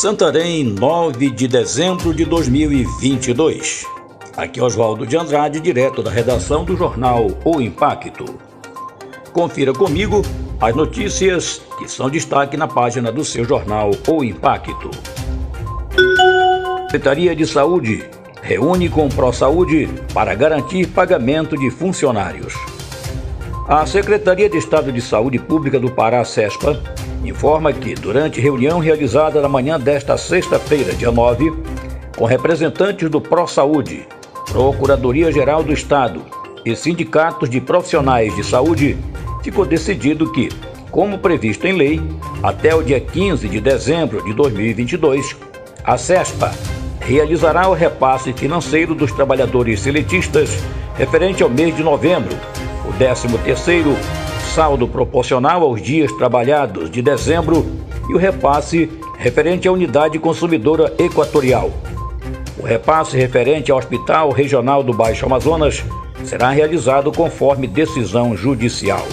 Santarém, 9 de dezembro de 2022. Aqui é Oswaldo de Andrade, direto da redação do jornal O Impacto. Confira comigo as notícias que são destaque na página do seu jornal O Impacto. Secretaria de Saúde reúne com ProSaúde para garantir pagamento de funcionários. A Secretaria de Estado de Saúde Pública do Pará, SESPA, informa que, durante reunião realizada na manhã desta sexta-feira, dia 9, com representantes do ProSaúde, Procuradoria-Geral do Estado e sindicatos de profissionais de saúde, ficou decidido que, como previsto em lei, até o dia 15 de dezembro de 2022, a CESPA realizará o repasse financeiro dos trabalhadores seletistas referente ao mês de novembro, o 13º saldo proporcional aos dias trabalhados de dezembro e o repasse referente à unidade consumidora equatorial. O repasse referente ao Hospital Regional do Baixo Amazonas será realizado conforme decisão judicial.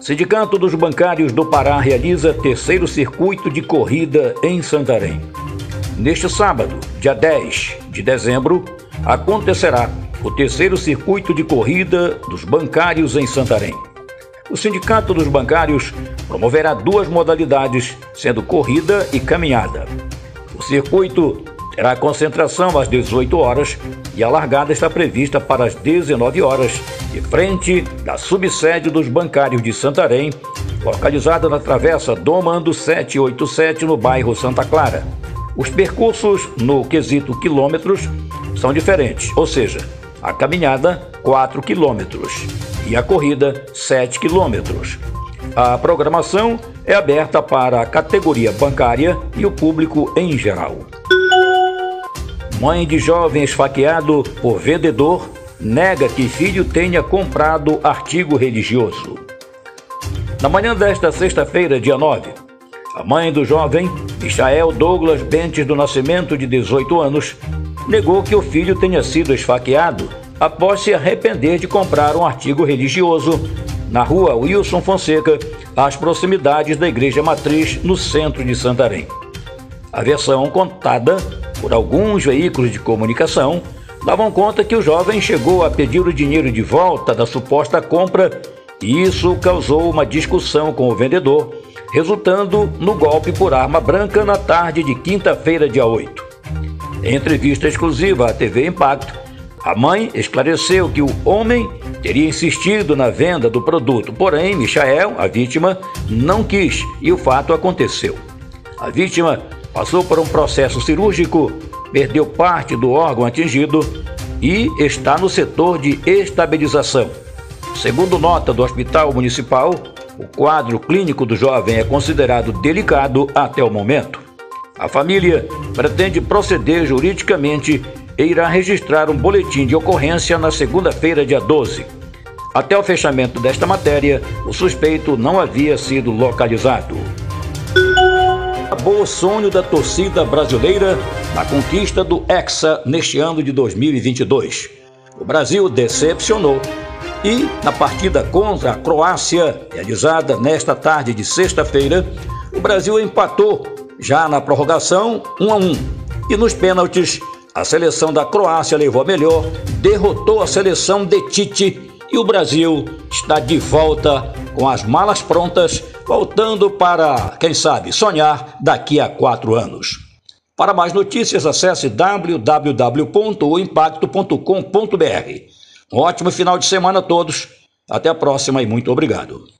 Sindicato dos Bancários do Pará realiza terceiro circuito de corrida em Santarém. Neste sábado, dia 10 de dezembro, acontecerá o terceiro circuito de corrida dos bancários em Santarém. O Sindicato dos Bancários promoverá duas modalidades, sendo corrida e caminhada. O circuito terá concentração às 18 horas e a largada está prevista para as 19 horas, de frente da subsede dos bancários de Santarém, localizada na Travessa Domando 787, no bairro Santa Clara. Os percursos, no quesito quilômetros, são diferentes, ou seja, a caminhada 4 quilômetros e a corrida 7 quilômetros. A programação é aberta para a categoria bancária e o público em geral. Mãe de jovem esfaqueado por vendedor nega que filho tenha comprado artigo religioso. Na manhã desta sexta-feira, dia 9, a mãe do jovem, Michael Douglas Bentes do Nascimento, de 18 anos, negou que o filho tenha sido esfaqueado após se arrepender de comprar um artigo religioso na rua Wilson Fonseca, às proximidades da Igreja Matriz, no centro de Santarém. A versão contada por alguns veículos de comunicação davam conta que o jovem chegou a pedir o dinheiro de volta da suposta compra e isso causou uma discussão com o vendedor, resultando no golpe por arma branca na tarde de quinta-feira, dia 8. Em entrevista exclusiva à TV Impacto, a mãe esclareceu que o homem teria insistido na venda do produto, porém, Michael, a vítima, não quis e o fato aconteceu. A vítima passou por um processo cirúrgico, perdeu parte do órgão atingido e está no setor de estabilização. Segundo nota do Hospital Municipal, o quadro clínico do jovem é considerado delicado até o momento. A família pretende proceder juridicamente e irá registrar um boletim de ocorrência na segunda-feira, dia 12. Até o fechamento desta matéria, o suspeito não havia sido localizado. Acabou o sonho da torcida brasileira na conquista do Hexa neste ano de 2022. O Brasil decepcionou e, na partida contra a Croácia, realizada nesta tarde de sexta-feira, o Brasil empatou já na prorrogação, 1 a 1. E nos pênaltis, a seleção da Croácia levou a melhor, derrotou a seleção de Tite e o Brasil está de volta com as malas prontas, voltando para, quem sabe, sonhar daqui a quatro anos. Para mais notícias, acesse www.oimpacto.com.br. Um ótimo final de semana a todos. Até a próxima e muito obrigado.